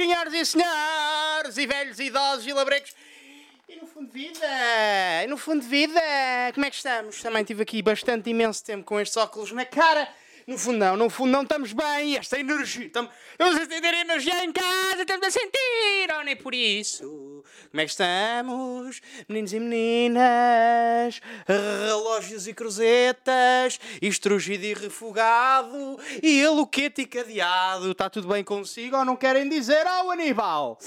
senhoras e senhores, e velhos, e idosos e labrecos. E no fundo de vida, e no fundo de vida, como é que estamos? Também tive aqui bastante imenso tempo com estes óculos na cara. No fundo não, no fundo não estamos bem, esta energia, estamos, estamos a sentir energia em casa, estamos a sentir, oh, nem por isso. Como é que estamos, meninos e meninas, relógios e cruzetas, estrugido e refogado, e aluquete e cadeado, está tudo bem consigo ou não querem dizer ao oh, Aníbal?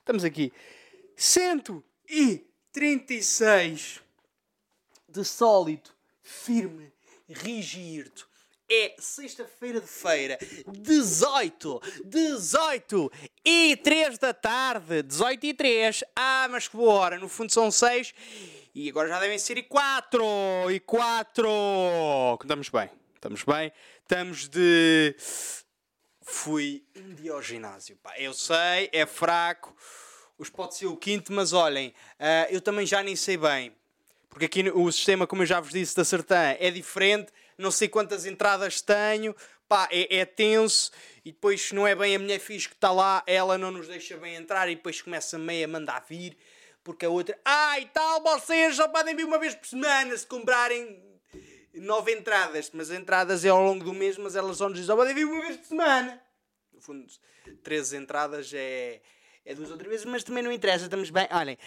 Estamos aqui, 136 de sólido, firme, rígido é sexta-feira de feira, 18, 18 e 3 da tarde, 18 e 3. Ah, mas que boa hora, no fundo são 6 e agora já devem ser e 4, e 4. Estamos bem, estamos bem, estamos de... Fui um dia ao ginásio, pá, eu sei, é fraco, hoje pode ser o quinto, mas olhem, uh, eu também já nem sei bem, porque aqui o sistema, como eu já vos disse, da Sertã é diferente, não sei quantas entradas tenho, pá, é, é tenso, e depois se não é bem a mulher fixe que está lá, ela não nos deixa bem entrar, e depois começa meio a mandar vir, porque a outra, ah, e tal, vocês só podem vir uma vez por semana se comprarem nove entradas, mas entradas é ao longo do mês, mas elas só nos dizem, só podem vir uma vez por semana. No fundo, 13 entradas é é duas ou três vezes, mas também não interessa, estamos bem. Olhem,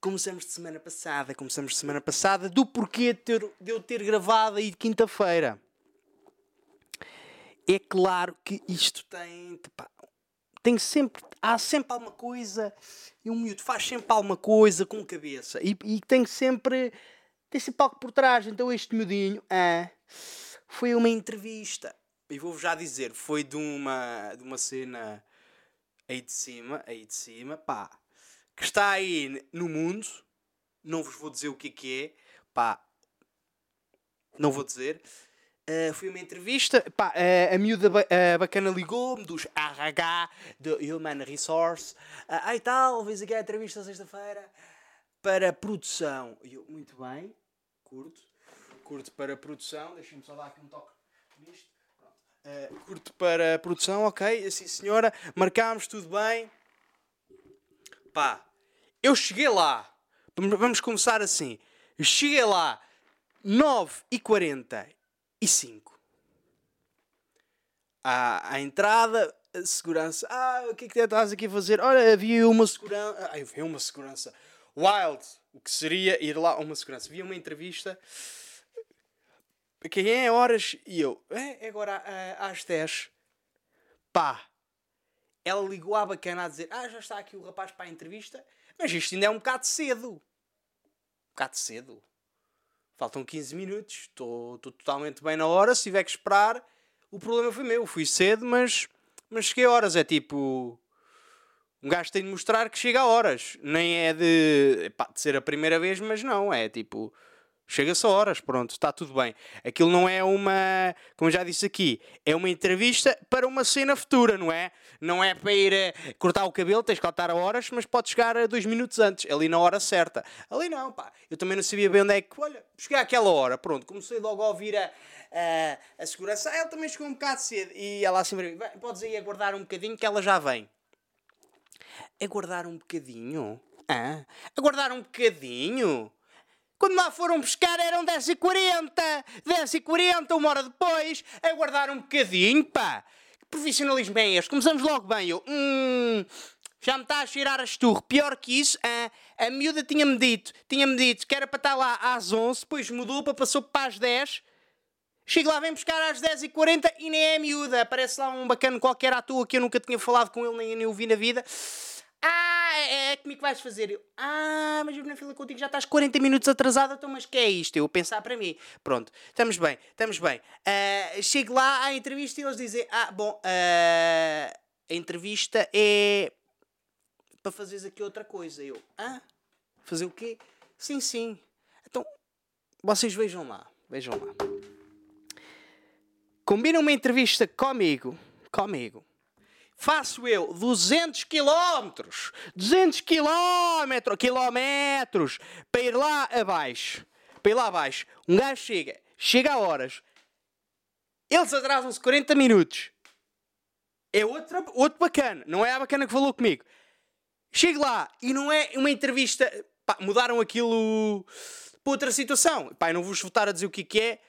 começamos de semana passada, começamos de semana passada do porquê de, ter, de eu ter gravado aí de quinta-feira. É claro que isto tem. Tem sempre. Há sempre alguma coisa. E um miúdo faz sempre alguma coisa com cabeça. E, e tem sempre. Tem sempre algo por trás. Então este miudinho. Ah, foi uma entrevista. E vou-vos já dizer, foi de uma, de uma cena aí de cima, aí de cima, pá, que está aí no mundo, não vos vou dizer o que é que é, pá, não vou dizer. Uh, foi uma entrevista, pá, uh, a miúda ba uh, bacana ligou-me dos RH, do Human Resource, uh, ai tal, vês aqui a entrevista sexta-feira para produção. Eu, muito bem, curto, curto para produção, deixem-me só dar aqui um toque nisto. Uh, curto para a produção, ok, assim senhora, marcámos, tudo bem. Pá, eu cheguei lá, vamos começar assim, cheguei lá, 9 e 45 à, à entrada, segurança, ah, o que é que estás aqui a fazer? Olha, havia uma segurança, ah, havia uma segurança, wild, o que seria ir lá a uma segurança, havia uma entrevista quem é horas? E eu, é, é agora às 10. Pá. Ela ligou à bacana a dizer, ah, já está aqui o rapaz para a entrevista. Mas isto ainda é um bocado cedo. Um bocado cedo. Faltam 15 minutos. Estou totalmente bem na hora. Se tiver que esperar, o problema foi meu. Fui cedo, mas, mas cheguei a horas. É tipo... Um gajo tem de mostrar que chega a horas. Nem é de, pá, de ser a primeira vez, mas não. É tipo Chega-se a horas, pronto, está tudo bem. Aquilo não é uma, como já disse aqui, é uma entrevista para uma cena futura, não é? Não é para ir a cortar o cabelo, tens que estar a horas, mas pode chegar a dois minutos antes, ali na hora certa. Ali não, pá. Eu também não sabia bem onde é que, olha, cheguei àquela hora, pronto, comecei logo a ouvir a, a, a segurança. Ah, ela também chegou um bocado cedo. E ela assim, podes ir aguardar um bocadinho que ela já vem. Aguardar um bocadinho? Ah, aguardar um bocadinho? Quando lá foram pescar eram 10h40, 10h40, uma hora depois, aguardar um bocadinho, pá. Que profissionalismo é este? Começamos logo bem, eu, hum, já me está a cheirar a esturro. Pior que isso, a, a miúda tinha-me dito, tinha-me dito que era para estar lá às 11, depois mudou para passou para as 10. Chego lá, vem buscar às 10h40 e nem é miúda. Aparece lá um bacana qualquer à toa que eu nunca tinha falado com ele, nem, nem o vi na vida. Ah, é, é comigo que vais fazer. Eu, ah, mas eu na fila contigo já estás 40 minutos atrasada, então mas que é isto? Eu pensar para mim. Pronto, estamos bem, estamos bem. Uh, chego lá à entrevista e eles dizem, ah, bom, uh, a entrevista é para fazeres aqui outra coisa. Eu, ah, fazer o quê? Sim, sim. Então, vocês vejam lá, vejam lá. Combinam uma entrevista comigo, comigo faço eu 200 quilómetros, 200 quilómetros, quilómetros, para ir lá abaixo, para ir lá abaixo. Um gajo chega, chega a horas, eles atrasam-se 40 minutos. É outra, outro bacana. Não é a bacana que falou comigo. Chego lá e não é uma entrevista. Pá, mudaram aquilo para outra situação. Pá, não vos voltar a dizer o que, que é.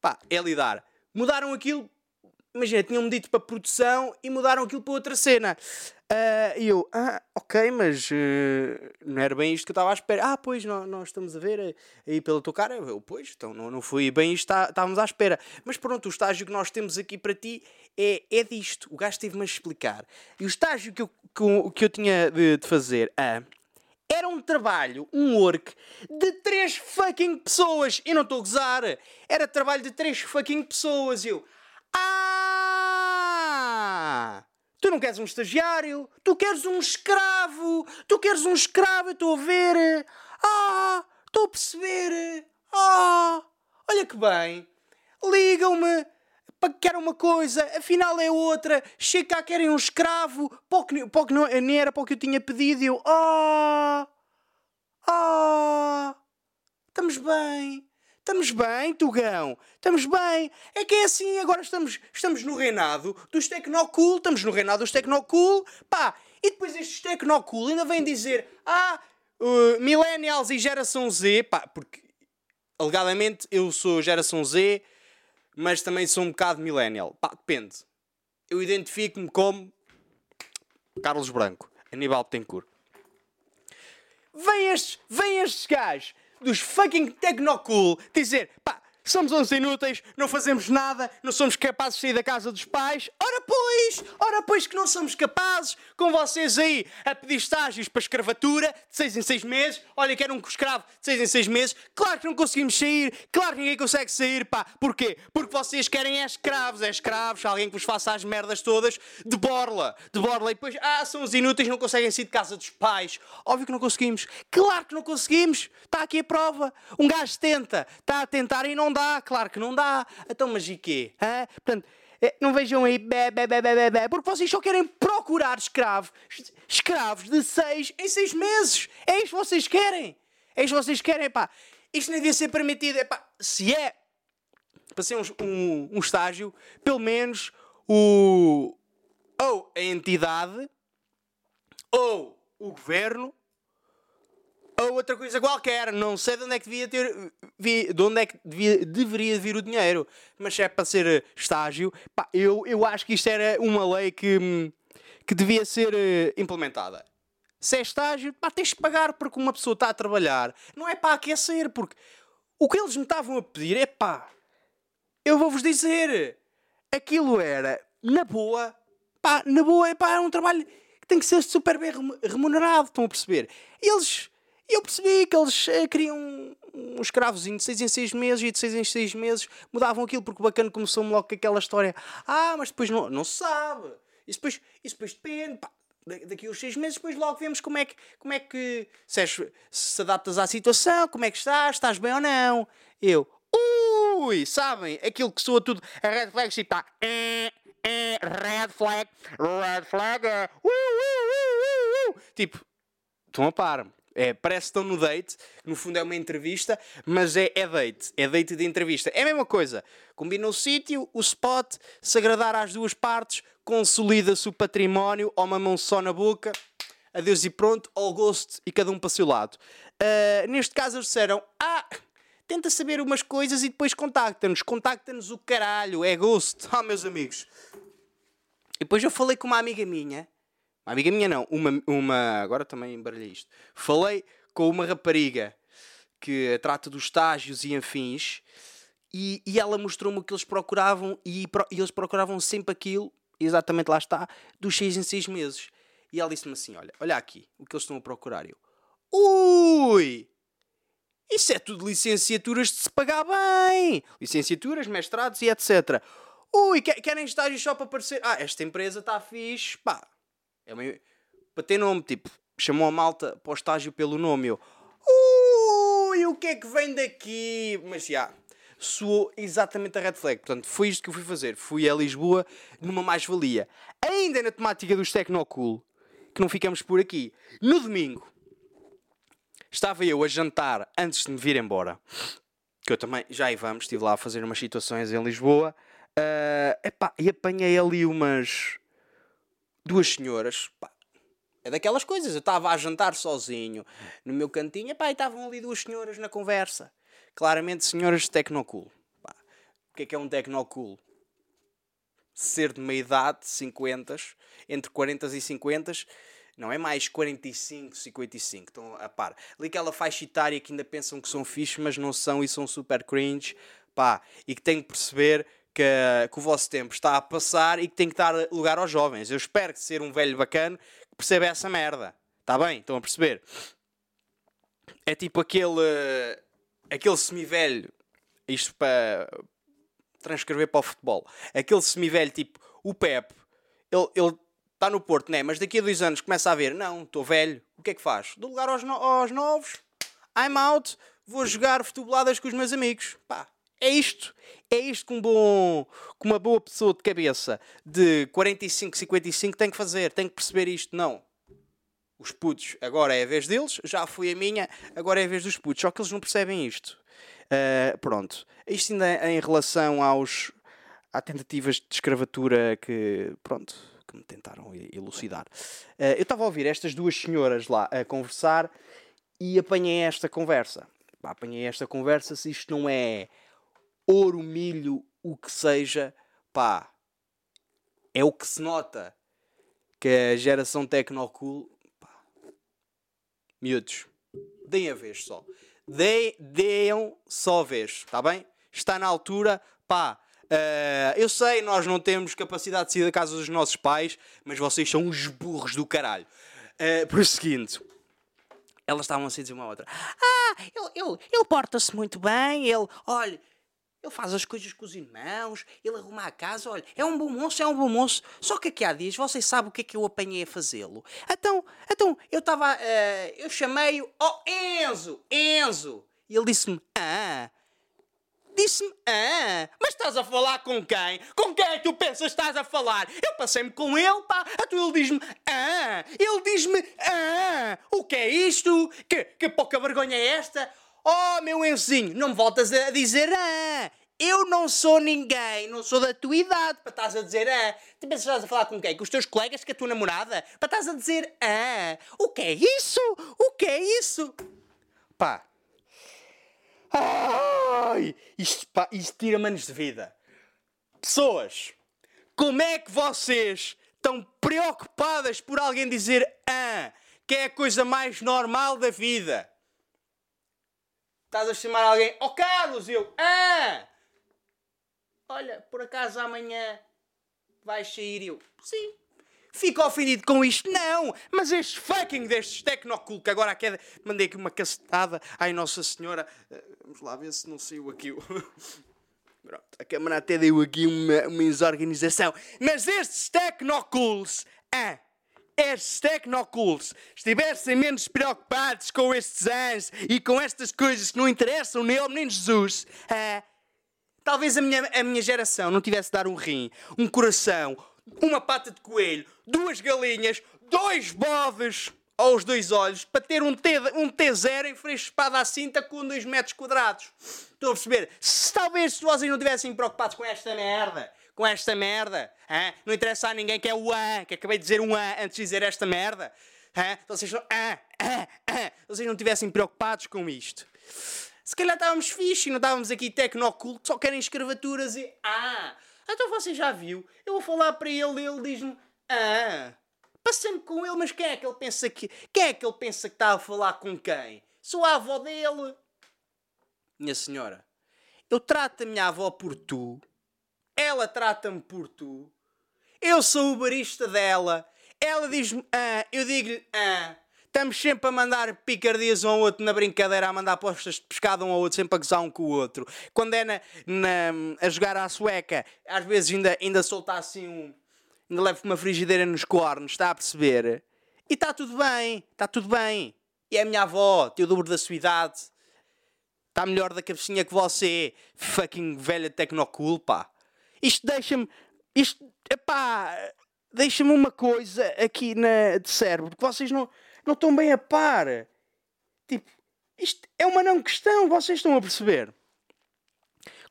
Pá, é lidar. Mudaram aquilo. Imagina, tinham-me dito para produção e mudaram aquilo para outra cena. Uh, e eu, ah, ok, mas uh, não era bem isto que eu estava à espera. Ah, pois, nós, nós estamos a ver aí pela tua cara. Eu, pois, então não, não foi bem isto que estávamos à espera. Mas pronto, o estágio que nós temos aqui para ti é, é disto. O gajo teve-me a explicar. E o estágio que eu, que, que eu tinha de, de fazer ah, era um trabalho, um work, de três fucking pessoas. E não estou a gozar. Era trabalho de três fucking pessoas. Eu, ah! Tu não queres um estagiário, tu queres um escravo, tu queres um escravo, eu estou a ver. Ah, estou a perceber. Ah, olha que bem. Ligam-me para que querem uma coisa, afinal é outra. Chega cá, querem um escravo, pouco, pouco não, nem era para o que eu tinha pedido. E eu, ah, ah, estamos bem. Estamos bem, Tugão. Estamos bem. É que é assim, agora estamos, estamos no reinado dos Tecnocool. Estamos no reinado dos Tecnocool. Pá, e depois estes Tecnocool ainda vêm dizer... Ah, uh, Millennials e Geração Z. Pá, porque alegadamente eu sou Geração Z, mas também sou um bocado Millennial. Pá, depende. Eu identifico-me como... Carlos Branco. Aníbal Betancourt. Vem estes, vem estes gajos dos fucking Tecnocool dizer, pá, somos uns inúteis, não fazemos nada, não somos capazes de sair da casa dos pais. Ora pois, ora pois que não somos capazes, com vocês aí a pedir estágios para escravatura de 6 em 6 meses. Olha, quero um escravo de 6 em 6 meses. Claro que não conseguimos sair, claro que ninguém consegue sair, pá. Porquê? Porque vocês querem é escravos, é escravos, alguém que vos faça as merdas todas de borla, de borla. E depois, ah, são os inúteis, não conseguem sair de casa dos pais. Óbvio que não conseguimos. Claro que não conseguimos. Está aqui a prova. Um gajo tenta, está a tentar e não dá, claro que não dá. Então, mas e quê? Hã? Portanto, eh, não vejam aí, bé, porque vocês só querem procurar escravos, escravos de seis em seis meses. É isto que vocês querem. É isto que vocês querem, pá. Isto não devia ser permitido. Se é para ser um, um, um estágio, pelo menos o ou a entidade ou o governo ou outra coisa qualquer. Não sei de onde é que devia ter. De onde é que devia, deveria vir o dinheiro. Mas se é para ser estágio, pá, eu, eu acho que isto era uma lei que, que devia ser eh, implementada. Se é estágio, pá, tens que pagar porque uma pessoa está a trabalhar. Não é para aquecer, porque o que eles me estavam a pedir é pá. Eu vou-vos dizer. Aquilo era, na boa, pá, na boa, é pá, é um trabalho que tem que ser super bem remunerado, estão a perceber? Eles e eu percebi que eles uh, queriam um, escravozinho de 6 em 6 meses e de 6 em 6 meses mudavam aquilo porque o bacana começou-me logo com aquela história. Ah, mas depois não, não se sabe. Isso depois, isso depois depende. Pá, daqui uns 6 meses, depois logo vemos como é que, como é que se, és, se adaptas à situação, como é que estás, estás bem ou não. Eu, ui, sabem, aquilo que soa tudo, a red flag está, eh, eh, red flag, red flag, uh, uh, uh, uh, tipo, estão a par-me. É, parece que estão no date, no fundo é uma entrevista, mas é, é date, é date de entrevista. É a mesma coisa. Combina o sítio, o spot, se agradar às duas partes, consolida-se o património, ou uma mão só na boca, adeus e pronto, all ghost e cada um para o seu lado. Uh, neste caso eles disseram, ah, tenta saber umas coisas e depois contacta-nos. Contacta-nos o caralho, é ghost. Ah, meus amigos. E depois eu falei com uma amiga minha uma amiga minha não, uma, uma agora também embaralhei isto. Falei com uma rapariga que trata dos estágios e afins e, e ela mostrou-me o que eles procuravam e, e, eles procuravam sempre aquilo, exatamente lá está, dos 6 em 6 meses. E ela disse-me assim: Olha, olha aqui o que eles estão a procurar. Eu, ui! Isso é tudo licenciaturas de se pagar bem! Licenciaturas, mestrados e etc. Ui, querem estágios só para aparecer? Ah, esta empresa está fixe, pá, é uma... Para ter nome, tipo, chamou a malta para o estágio pelo nome. Eu, ui, o que é que vem daqui? Mas já, soou exatamente a red flag. Portanto, foi isto que eu fui fazer. Fui a Lisboa numa mais-valia. Ainda na temática dos Tecnocool, que não ficamos por aqui. No domingo, estava eu a jantar antes de me vir embora. Que eu também, já aí vamos, estive lá a fazer umas situações em Lisboa. Uh, epá, e apanhei ali umas duas senhoras, pá, é daquelas coisas. Eu estava a jantar sozinho no meu cantinho pá, e estavam ali duas senhoras na conversa. Claramente, senhoras de Tecnocool. Pá, o que é que é um Tecnocool? Ser de meia idade, 50, entre 40 e 50, não é mais 45, 55. Estão a par. Ali aquela faixa etária que ainda pensam que são fixe, mas não são e são super cringe. Pá, e que têm que perceber que, que, o vosso tempo está a passar e que tem que dar lugar aos jovens. Eu espero que ser um velho bacana que perceba essa merda. Está bem? Estão a perceber? É tipo aquele, aquele semi-velho, isto para transcrever para o futebol, aquele semi-velho tipo o Pep, ele, ele está no Porto, né? mas daqui a dois anos começa a ver, não, estou velho, o que é que faz? Dou lugar aos, no aos novos, I'm out, vou jogar futeboladas com os meus amigos. Pá, é isto. É isto que, um bom, que uma boa pessoa de cabeça de 45, 55 tem que fazer. Tem que perceber isto. Não. Os putos, agora é a vez deles. Já foi a minha, agora é a vez dos putos. Só que eles não percebem isto. Uh, pronto. Isto ainda em relação aos, a tentativas de escravatura que, pronto, que me tentaram elucidar. Uh, eu estava a ouvir estas duas senhoras lá a conversar e apanhei esta conversa. apanhei esta conversa se isto não é ouro, milho, o que seja, pá, é o que se nota que a geração Tecnocool, pá, miúdos, deem a vez só. De, deem só a vez, está bem? Está na altura, pá. Uh, eu sei, nós não temos capacidade de sair da casa dos nossos pais, mas vocês são uns burros do caralho. Uh, por seguinte, elas estavam assim a dizer uma outra: Ah, ele, ele, ele porta-se muito bem, ele, olha, ele faz as coisas com os irmãos, ele arruma a casa, olha, é um bom moço, é um bom moço. Só que aqui há dias, vocês sabem o que é que eu apanhei a fazê-lo? Então, então, eu estava, uh, eu chamei-o, oh Enzo, Enzo. E ele disse-me, ah, disse-me, ah, mas estás a falar com quem? Com quem é que tu pensas estás a falar? Eu passei-me com ele, pá, então ele diz-me, ah, ele diz-me, ah, o que é isto? Que, que pouca vergonha é esta? Oh, meu Enzinho, não me voltas a dizer ah! Eu não sou ninguém, não sou da tua idade para estás a dizer ah. Tu pensas estás a falar com quem? Com os teus colegas, com a tua namorada? Para estás a dizer ah. O que é isso? O que é isso? Pá. Ai, isto, pá, isto tira manos de vida. Pessoas, como é que vocês estão preocupadas por alguém dizer ah, que é a coisa mais normal da vida? Estás a chamar alguém, ó oh, Carlos, eu, ah! Olha, por acaso amanhã vais sair eu, sim. Fico ofendido com isto? Não! Mas estes fucking destes tecnocool que agora a queda. Mandei aqui uma cacetada. Ai, Nossa Senhora. Eh, vamos lá ver se não saiu aqui o. Pronto, a câmera até deu aqui uma, uma desorganização. Mas estes tecnocools. Ah! Estes tecnocools estivessem menos preocupados com estes anos e com estas coisas que não interessam nem Jesus, ah, talvez a minha, a minha geração não tivesse de dar um rim, um coração, uma pata de coelho, duas galinhas, dois bodes aos dois olhos para ter um, T, um T0 em frente espada à cinta com 2 metros quadrados. Estão a perceber? Se talvez se vocês não estivessem preocupados com esta merda, com esta merda. Não interessa a ninguém que é o A, que acabei de dizer um A antes de dizer esta merda. Hein? Vocês, não, ah, ah, ah, vocês não estivessem preocupados com isto. Se calhar estávamos fixe e não estávamos aqui tecnoculto, só querem escravaturas e. Ah! Então você já viu? Eu vou falar para ele e ele diz-me. Ah! Passei-me com ele, mas quem é que ele pensa que. Quem é que ele pensa que está a falar com quem? Sou a avó dele. Minha senhora, eu trato a minha avó por tu ela trata-me por tu. Eu sou o barista dela. Ela diz-me ah, eu digo-lhe ah. Estamos sempre a mandar picardias um ao outro na brincadeira, a mandar postas de pescado um ao outro, sempre a gozar um com o outro. Quando é na, na, a jogar à sueca, às vezes ainda, ainda solta assim um. Ainda levo uma frigideira nos cornos, está a perceber? E está tudo bem, está tudo bem. E é a minha avó, tem o dobro da sua idade. Está melhor da cabecinha que você, fucking velha tecnocool, pá. Isto deixa-me. Isto. Epá. Deixa-me uma coisa aqui na, de cérebro, porque vocês não, não estão bem a par. Tipo, isto é uma não questão, vocês estão a perceber?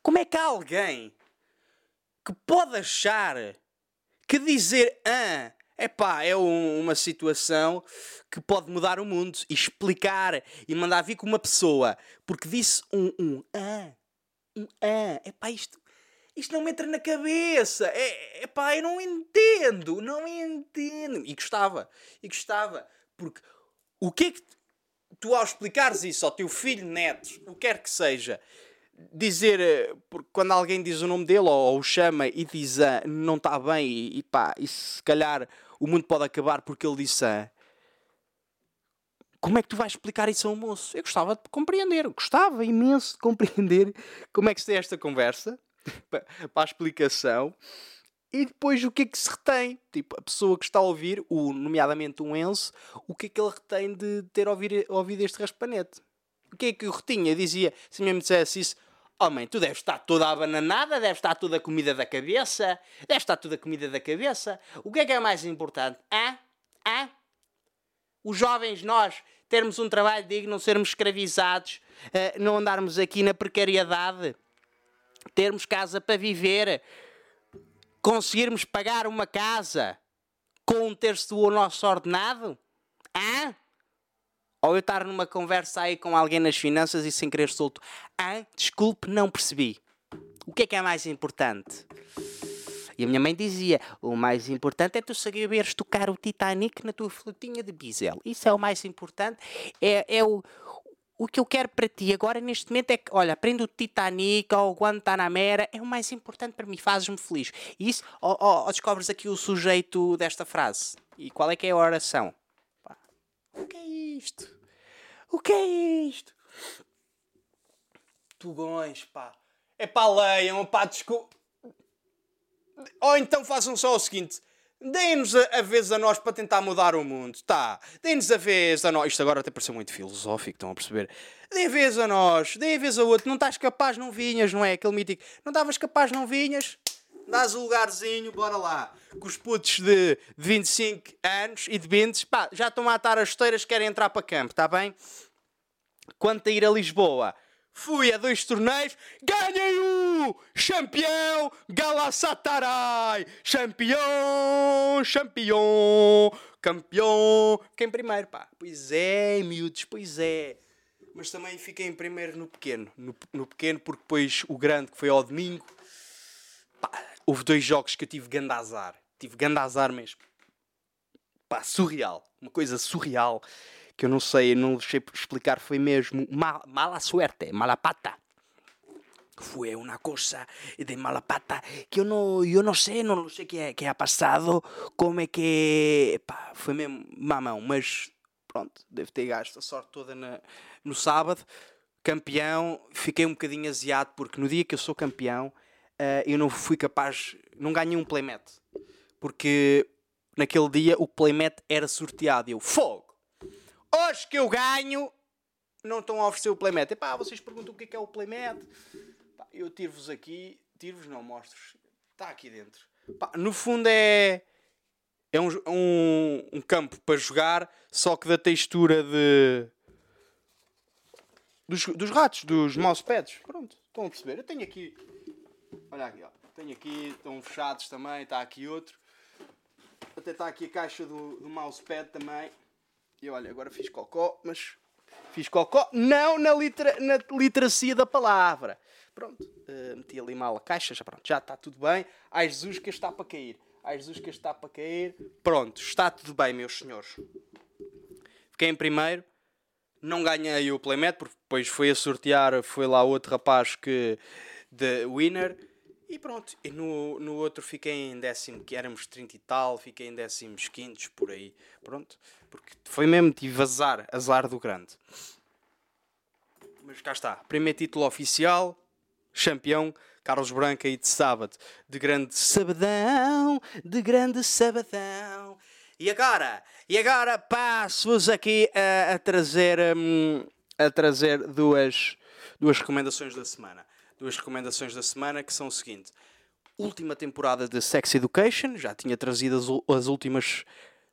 Como é que há alguém que pode achar que dizer ah Epá, é um, uma situação que pode mudar o mundo e explicar e mandar vir com uma pessoa porque disse um um ah, um ah. Epá, isto, isto não me entra na cabeça. É, epá, eu não entendo, não entendo. E gostava, e gostava. Porque o que é que tu, ao explicares isso ao teu filho, neto, o que quer que seja, dizer, eh, porque quando alguém diz o nome dele ou, ou o chama e diz ah, não está bem e, e pá, e se calhar o mundo pode acabar porque ele disse ah, como é que tu vais explicar isso ao moço? Eu gostava de compreender, gostava imenso de compreender como é que se tem esta conversa para a explicação e depois o que é que se retém? Tipo, a pessoa que está a ouvir, o, nomeadamente um Enzo, o que é que ele retém de ter ouvido, ouvido este raspanete? O que é que eu retinha? Dizia, se mesmo dissesse isso, Homem, oh, tu deves estar toda a bananada, deves estar toda a comida da cabeça, deves estar toda a comida da cabeça. O que é que é mais importante? Hã? Hã? Os jovens, nós, termos um trabalho digno, não sermos escravizados, uh, não andarmos aqui na precariedade, termos casa para viver, conseguirmos pagar uma casa com um terço do nosso ordenado? Hã? Ou eu estar numa conversa aí com alguém nas finanças e sem querer solto. Ah, desculpe, não percebi. O que é que é mais importante? E a minha mãe dizia: o mais importante é tu saberes tocar o Titanic na tua flutinha de bisel. Isso é o mais importante. É, é o, o que eu quero para ti agora, neste momento, é que, olha, aprende o Titanic ou o Guantanamera, é o mais importante para mim, fazes-me feliz. E isso, ou, ou, ou, descobres aqui o sujeito desta frase. E qual é que é a oração? Pá, o que é isto? O que é isto? Tugões, pá. É pá, leiam, pá, desculpa. Ou então façam só o seguinte. Deem-nos a, a, vez a nós para tentar mudar o mundo, tá? Deem-nos a vez a nós. Isto agora até pareceu muito filosófico, estão a perceber? Deem a vez a nós, deem a vez a outro. Não estás capaz, não vinhas, não é? Aquele mítico. Não estavas capaz, não vinhas. Dás o lugarzinho, bora lá. Com os putos de 25 anos e de 20, pá, já estão a atar as esteiras, querem entrar para campo, está bem? Quanto a ir a Lisboa, fui a dois torneios, ganhei o campeão Galatasaray, campeão, campeão, campeão, fiquei em primeiro, pá. Pois é, miúdos, pois é. Mas também fiquei em primeiro no pequeno, no, no pequeno, porque depois o grande, que foi ao domingo, pá, houve dois jogos que eu tive gandazar, tive gandazar mesmo. Pá, surreal, uma coisa surreal que eu não sei, não sei explicar, foi mesmo mal, mala suerte, mala pata. Fue una cosa de mala pata que eu não, sei, não sei o que, é, que é passado, como é que. Foi mesmo mamão, mas pronto, devo ter gasto a sorte toda na, no sábado. Campeão, fiquei um bocadinho aziado porque no dia que eu sou campeão uh, eu não fui capaz, não ganhei um playmat. Porque naquele dia o playmat era sorteado. Eu, fogo! Hoje que eu ganho, não estão a oferecer o playmat. Epá, vocês perguntam o que é, que é o playmat. Pá, eu tiro-vos aqui, tiro-vos não, mostro-vos. Está aqui dentro. Pá, no fundo é, é um, um, um campo para jogar, só que da textura de... Dos, dos ratos, dos mousepads. Pronto, estão a perceber? Eu tenho aqui... Olha aqui, ó. Tenho aqui, estão fechados também, está aqui outro. Até está aqui a caixa do, do mousepad também. E olha, agora fiz cocó, mas fiz cocó não na, litera, na literacia da palavra. Pronto, uh, meti ali mal a caixa, já pronto, já está tudo bem. Ai Jesus que está para cair. Ai Jesus que está para cair. Pronto, está tudo bem, meus senhores. Fiquei em primeiro. Não ganhei o playmat, porque depois foi a sortear, foi lá outro rapaz que... de winner. E pronto, e no, no outro fiquei em décimo, que éramos 30 e tal, fiquei em décimos quintos, por aí. Pronto, porque foi mesmo, tive azar, azar do grande. Mas cá está, primeiro título oficial, campeão, Carlos Branca e de sábado, de grande sabadão, de grande sabadão. E agora, e agora passo-vos aqui a, a trazer, um, a trazer duas, duas recomendações da semana. Duas recomendações da semana que são o seguinte: última temporada de Sex Education, já tinha trazido as, as últimas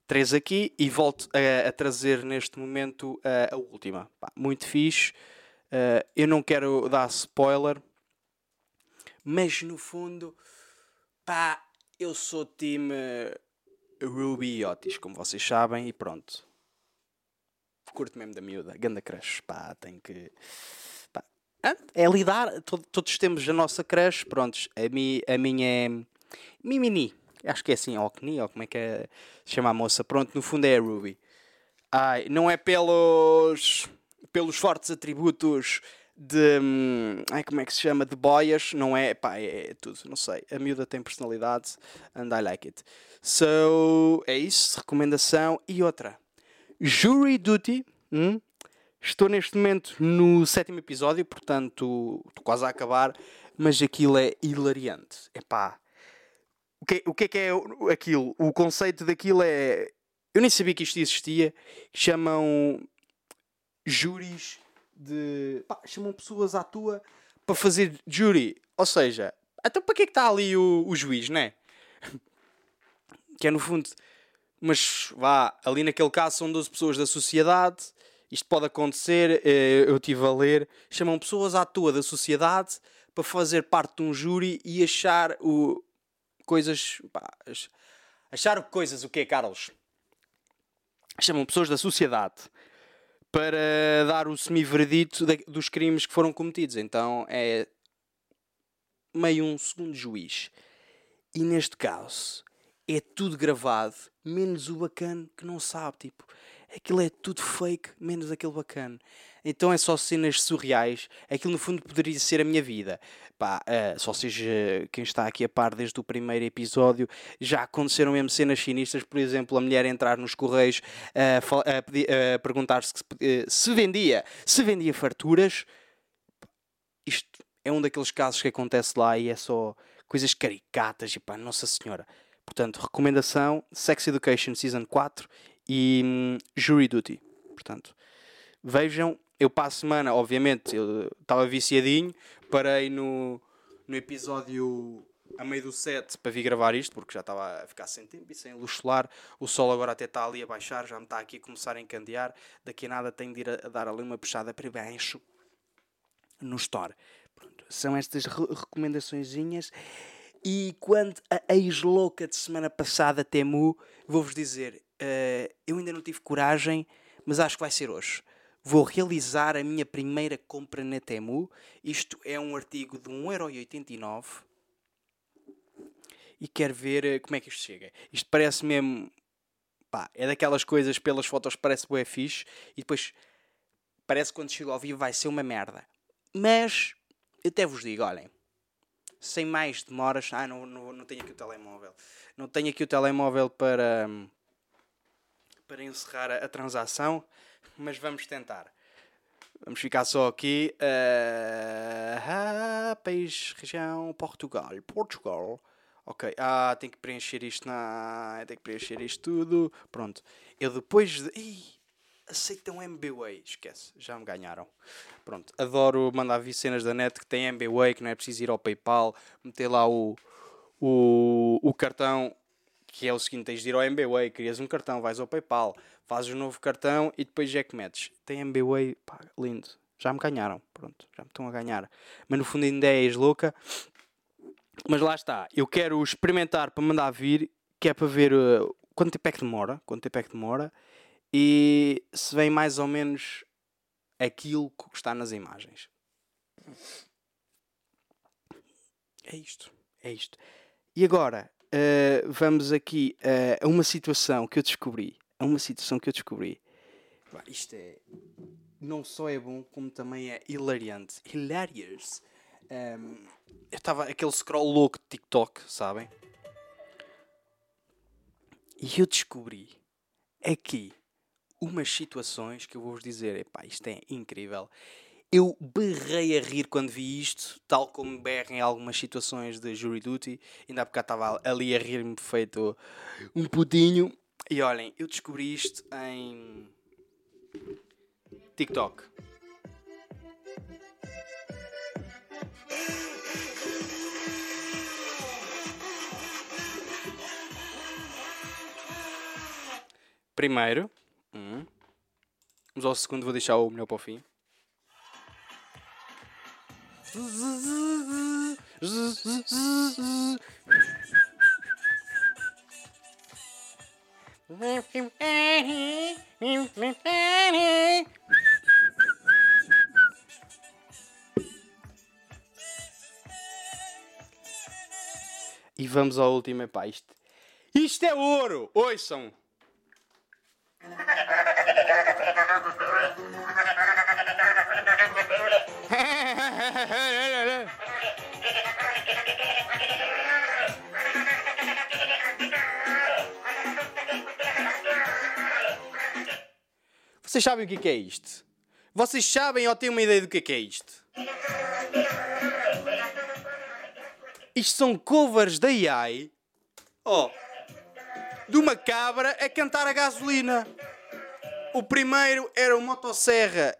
três aqui e volto a, a trazer neste momento a, a última. Pá, muito fixe. Uh, eu não quero dar spoiler, mas no fundo, pá, eu sou time Ruby e Otis, como vocês sabem, e pronto. Curto mesmo da miúda, ganda crush, pá, tem que. É lidar, todo, todos temos a nossa crush, prontos, a, mi, a minha é. Mimini, acho que é assim, Okni, ou como é que é, se chama a moça, pronto, no fundo é a Ruby. Ai, não é pelos, pelos fortes atributos de. Hum, ai, como é que se chama? De boias, não é? Pá, é, é, tudo, não sei. A miúda tem personalidade and I like it. So, é isso, recomendação. E outra, Jury Duty. Hum? Estou neste momento no sétimo episódio, portanto, estou quase a acabar, mas aquilo é hilariante. É pá. O que, o que é que é aquilo? O conceito daquilo é. Eu nem sabia que isto existia. Chamam júris de. Pá, chamam pessoas à tua para fazer júri. Ou seja, então para que é que está ali o, o juiz, né? que é no fundo. Mas vá, ali naquele caso são 12 pessoas da sociedade. Isto pode acontecer, eh, eu estive a ler. Chamam pessoas à toa da sociedade para fazer parte de um júri e achar o, coisas. Pá, achar coisas, o que é, Carlos? Chamam pessoas da sociedade para dar o semi-veredito dos crimes que foram cometidos. Então é meio um segundo juiz. E neste caso é tudo gravado, menos o bacana que não sabe. Tipo, aquilo é tudo fake, menos aquele bacana. Então é só cenas surreais. Aquilo no fundo poderia ser a minha vida. Pá, uh, só seja quem está aqui a par desde o primeiro episódio, já aconteceram mesmo cenas sinistras. Por exemplo, a mulher entrar nos correios uh, a, perguntar se, se vendia, se vendia farturas. Isto é um daqueles casos que acontece lá e é só coisas caricatas e pá, Nossa Senhora. Portanto, recomendação: Sex Education Season 4 e hum, Jury Duty. Portanto, vejam eu para a semana, obviamente, eu estava viciadinho, parei no, no episódio a meio do set para vir gravar isto, porque já estava a ficar sem tempo e sem luz solar. O sol agora até está ali a baixar, já me está aqui a começar a encandear. Daqui a nada tenho de ir a, a dar ali uma puxada para baixo no store. Pronto, são estas re recomendaçõezinhas. E quanto a ex-louca de semana passada, Temu, vou-vos dizer, uh, eu ainda não tive coragem, mas acho que vai ser hoje vou realizar a minha primeira compra na Temu. Isto é um artigo de 1,89€ e quero ver eh, como é que isto chega. Isto parece mesmo. Pá, é daquelas coisas pelas fotos parece bué fixe e depois parece que quando chega ao vivo vai ser uma merda. Mas até vos digo, olhem, sem mais demoras. Ah, não, não, não tenho aqui o telemóvel. Não tenho aqui o telemóvel para, para encerrar a, transação mas vamos tentar. Vamos ficar só aqui. Uh, país, região, Portugal. Portugal. Ok. Ah, tem que preencher isto na. Tem que preencher isto tudo. Pronto. Eu depois de. Ih, aceitam MBWay. Esquece. Já me ganharam. Pronto. Adoro mandar vir cenas da net que tem MBWay, que não é preciso ir ao PayPal, meter lá o, o, o cartão que é o seguinte, tens de ir ao MBWay, crias um cartão, vais ao PayPal, fazes um novo cartão e depois é que metes. Tem MBWay, pá, lindo. Já me ganharam, pronto, já me estão a ganhar. Mas no fundo ainda és louca. Mas lá está, eu quero experimentar para mandar vir, que é para ver uh, quanto tempo é que demora, quanto tempo é que demora e se vem mais ou menos aquilo que está nas imagens. É isto, é isto. E agora, uh, vamos aqui uh, a uma situação que eu descobri. A uma situação que eu descobri. Isto é. Não só é bom, como também é hilariante. Hilarious. Um, ehm, eu estava aquele scroll louco de TikTok, sabem? E eu descobri aqui umas situações que eu vou-vos dizer, epá, isto é incrível. Eu berrei a rir quando vi isto, tal como berro em algumas situações de Jury Duty. Ainda há bocado estava ali a rir-me feito um putinho. E olhem, eu descobri isto em TikTok. Primeiro, hum, vamos ao segundo, vou deixar o melhor para o fim. E vamos ao último, epá, isto, isto é ouro! Ouçam! Vocês sabem o que é, isto? Vocês sabem ou têm uma ideia do que é, é isto? Isto são covers da AI. Oh, de uma cabra a cantar a gasolina. O primeiro era o Motosserra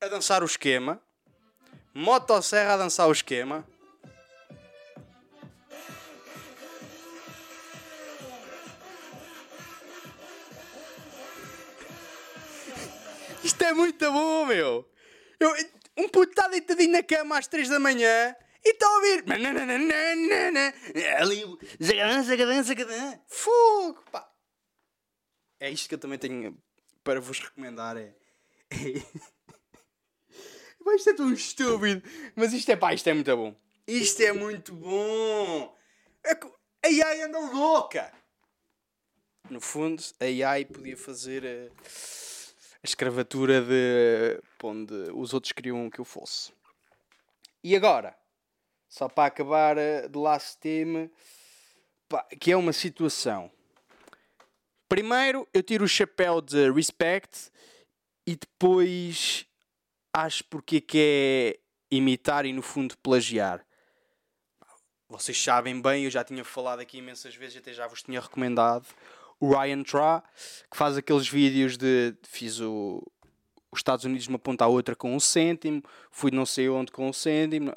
a dançar o esquema. Motosserra a dançar o esquema. Isto é muito bom, meu. Eu, um puto está deitadinho na cama às 3 da manhã e está a ouvir. Ali, zagadã, zagadã, zagadã. Fogo, pá. É isto que eu também tenho para vos recomendar. É. Pá, isto é tão estúpido. Mas isto é pá, isto é muito bom. Isto é muito bom. É a AI anda louca. No fundo, a AI podia fazer a, a escravatura de onde os outros queriam que eu fosse. E agora, só para acabar de last pá, que é uma situação. Primeiro, eu tiro o chapéu de respect e depois acho porque que é imitar e no fundo plagiar. Vocês sabem bem, eu já tinha falado aqui imensas vezes, até já vos tinha recomendado o Ryan Tra, que faz aqueles vídeos de fiz o, os Estados Unidos de uma ponta à outra com um cêntimo, fui não sei onde com um cêntimo,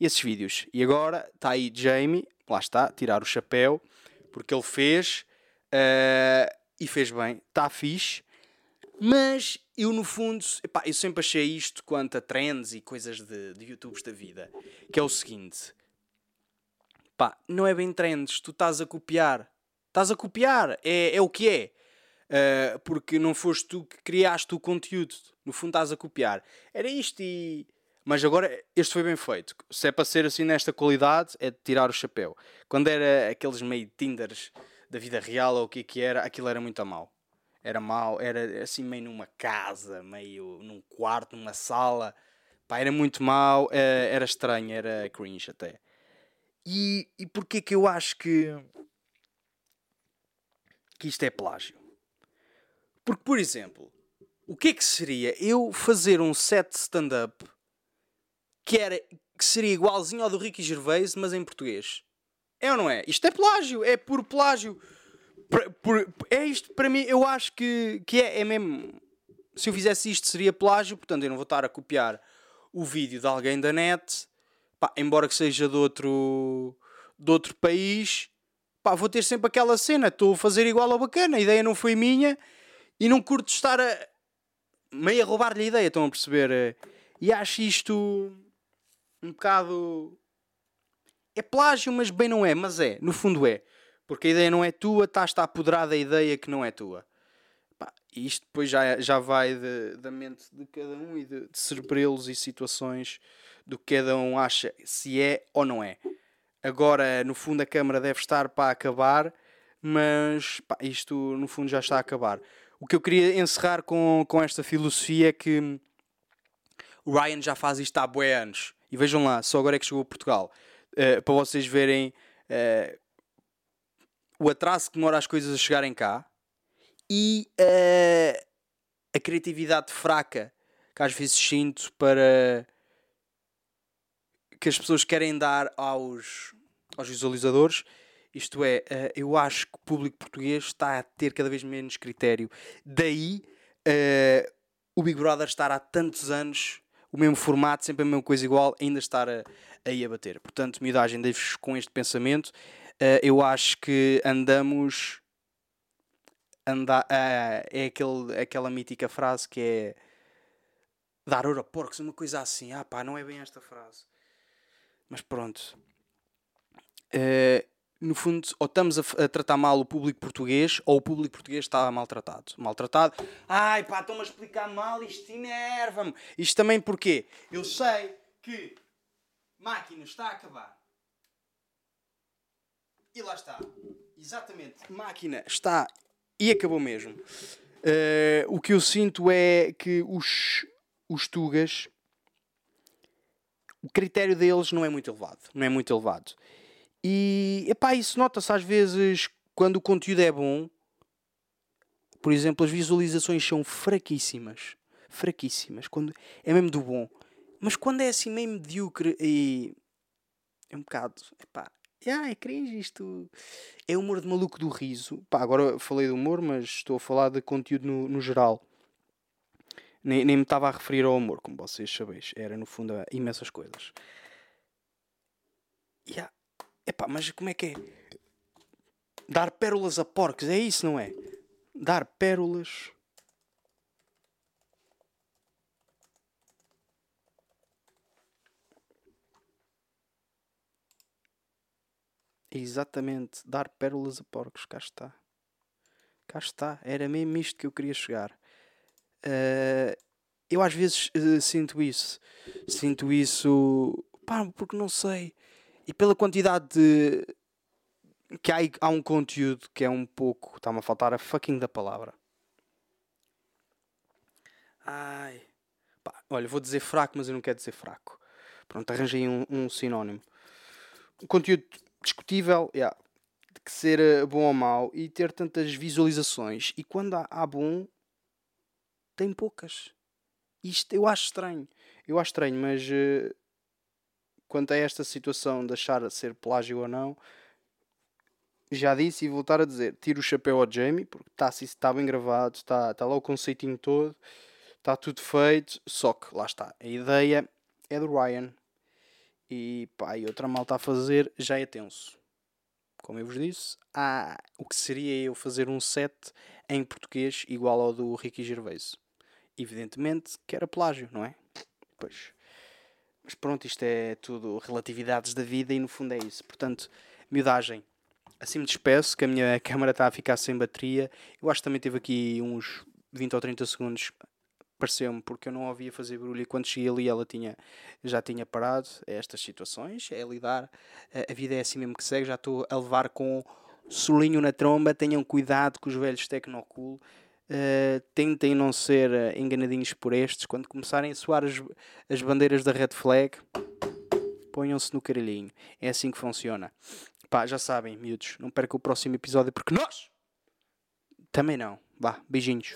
esses vídeos. E agora está aí Jamie, lá está, tirar o chapéu, porque ele fez uh, e fez bem, está fixe. Mas eu, no fundo, epá, eu sempre achei isto quanto a trends e coisas de, de YouTubes da vida, que é o seguinte: pá, não é bem trends, tu estás a copiar. Estás a copiar, é, é o que é. Uh, porque não foste tu que criaste o conteúdo. No fundo, estás a copiar. Era isto e. Mas agora este foi bem feito. Se é para ser assim nesta qualidade, é de tirar o chapéu. Quando era aqueles meio Tinders da vida real ou o que é que era, aquilo era muito mal era mau, era assim meio numa casa, meio num quarto, numa sala. Pá, era muito mau, eh, era estranho, era cringe até. E, e porquê que eu acho que, que isto é plágio? Porque, por exemplo, o que é que seria eu fazer um set stand-up que, era, que seria igualzinho ao do Ricky Gervais, mas em português? É ou não é? Isto é plágio, é puro plágio por, por, é isto, para mim, eu acho que, que é, é mesmo. Se eu fizesse isto, seria plágio, portanto, eu não vou estar a copiar o vídeo de alguém da net, pá, embora que seja de outro, de outro país, pá, vou ter sempre aquela cena, estou a fazer igual ao bacana, a ideia não foi minha e não curto estar a meio a roubar-lhe a ideia, estão a perceber? E acho isto um bocado. É plágio, mas bem não é, mas é, no fundo é. Porque a ideia não é tua, estás-te a apoderar da ideia que não é tua. Pá, e isto depois já, já vai de, da mente de cada um e de, de e situações do que cada um acha se é ou não é. Agora, no fundo, a câmara deve estar para acabar, mas pá, isto no fundo já está a acabar. O que eu queria encerrar com, com esta filosofia é que o Ryan já faz isto há bué anos. E vejam lá, só agora é que chegou a Portugal. Uh, para vocês verem uh, o atraso que demora as coisas a chegarem cá e uh, a criatividade fraca que às vezes sinto para que as pessoas querem dar aos, aos visualizadores. Isto é, uh, eu acho que o público português está a ter cada vez menos critério. Daí uh, o Big Brother estar há tantos anos, o mesmo formato, sempre a mesma coisa igual, ainda estar a, a bater. Portanto, miudagem, deixo-vos com este pensamento. Uh, eu acho que andamos. Anda, é aquele, aquela mítica frase que é dar ouro a porcos, uma coisa assim. Ah pá, não é bem esta frase. Mas pronto. Uh, no fundo, ou estamos a, a, tratar mal o público português, ou o público português está maltratado. Maltratado. Ai pá, estão-me a explicar mal, isto enerva-me. Isto também porquê? Eu sei que máquina está a acabar. E lá está. Exatamente. Máquina está e acabou mesmo. Uh, o que eu sinto é que os, os Tugas, o critério deles não é muito elevado. Não é muito elevado. E epá, isso nota-se às vezes quando o conteúdo é bom. Por exemplo, as visualizações são fraquíssimas. Fraquíssimas. Quando é mesmo do bom. Mas quando é assim meio medíocre e. É um bocado. Epá, ah, é cringe isto. É humor de maluco do riso. Pá, agora falei de humor, mas estou a falar de conteúdo no, no geral. Nem, nem me estava a referir ao humor, como vocês sabeis. Era no fundo imensas coisas. Yeah. Epá, mas como é que é? Dar pérolas a porcos, é isso, não é? Dar pérolas. Exatamente, dar pérolas a porcos, cá está. Cá está, era mesmo isto que eu queria chegar. Uh, eu às vezes uh, sinto isso. Sinto isso, pá, porque não sei e pela quantidade de. que há, há um conteúdo que é um pouco. Está-me a faltar a fucking da palavra. Ai. Pá, olha, vou dizer fraco, mas eu não quero dizer fraco. Pronto, arranjei um, um sinónimo. Um conteúdo discutível, yeah, de que ser eh, bom ou mau e ter tantas visualizações. E quando há, há bom, tem poucas. Isto eu acho estranho. Eu acho estranho, mas uh, quanto a esta situação de achar ser plágio ou não, já disse e voltar a dizer: tiro o chapéu ao Jamie, porque está tá bem gravado, está tá lá o conceitinho todo, está tudo feito. Só que lá está, a ideia é do Ryan e pá, e outra malta a fazer já é tenso. Como eu vos disse, há o que seria eu fazer um set em português igual ao do Ricky Gervais. Evidentemente que era plágio, não é? Pois. Mas pronto, isto é tudo relatividades da vida e no fundo é isso. Portanto, miudagem. Assim me despeço, que a minha câmera está a ficar sem bateria. Eu acho que também teve aqui uns 20 ou 30 segundos, pareceu-me, porque eu não ouvia fazer barulho e quando cheguei ali ela tinha, já tinha parado. É estas situações, é lidar. A vida é assim mesmo que segue. Já estou a levar com solinho na tromba. Tenham cuidado com os velhos Tecnocool. Uh, tentem não ser uh, enganadinhos por estes. Quando começarem a soar as, as bandeiras da red flag, ponham-se no caralhinho. É assim que funciona. Pá, já sabem, miúdos, não percam o próximo episódio porque nós também não. Vá, beijinhos.